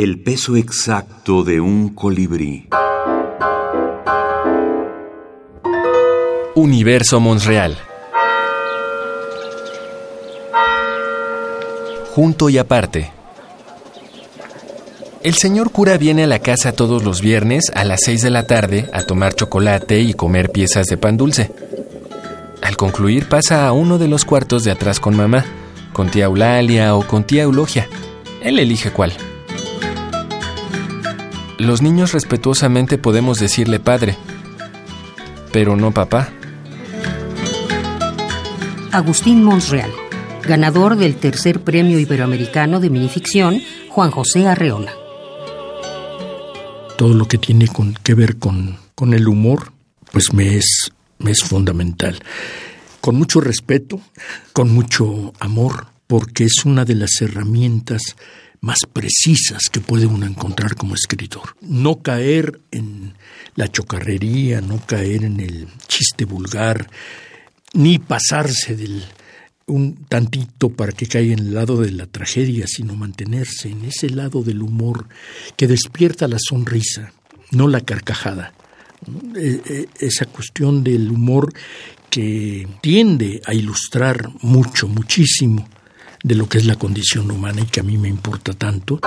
El peso exacto de un colibrí. Universo Monreal. Junto y aparte. El señor cura viene a la casa todos los viernes a las 6 de la tarde a tomar chocolate y comer piezas de pan dulce. Al concluir pasa a uno de los cuartos de atrás con mamá, con tía Eulalia o con tía Eulogia. Él elige cuál. Los niños respetuosamente podemos decirle padre, pero no papá. Agustín Monsreal, ganador del tercer premio iberoamericano de minificción, Juan José Arreola. Todo lo que tiene con, que ver con, con el humor, pues me es, me es fundamental. Con mucho respeto, con mucho amor, porque es una de las herramientas más precisas que puede uno encontrar como escritor. No caer en la chocarrería, no caer en el chiste vulgar, ni pasarse del un tantito para que caiga en el lado de la tragedia, sino mantenerse en ese lado del humor que despierta la sonrisa, no la carcajada. E, e, esa cuestión del humor que tiende a ilustrar mucho, muchísimo de lo que es la condición humana y que a mí me importa tanto.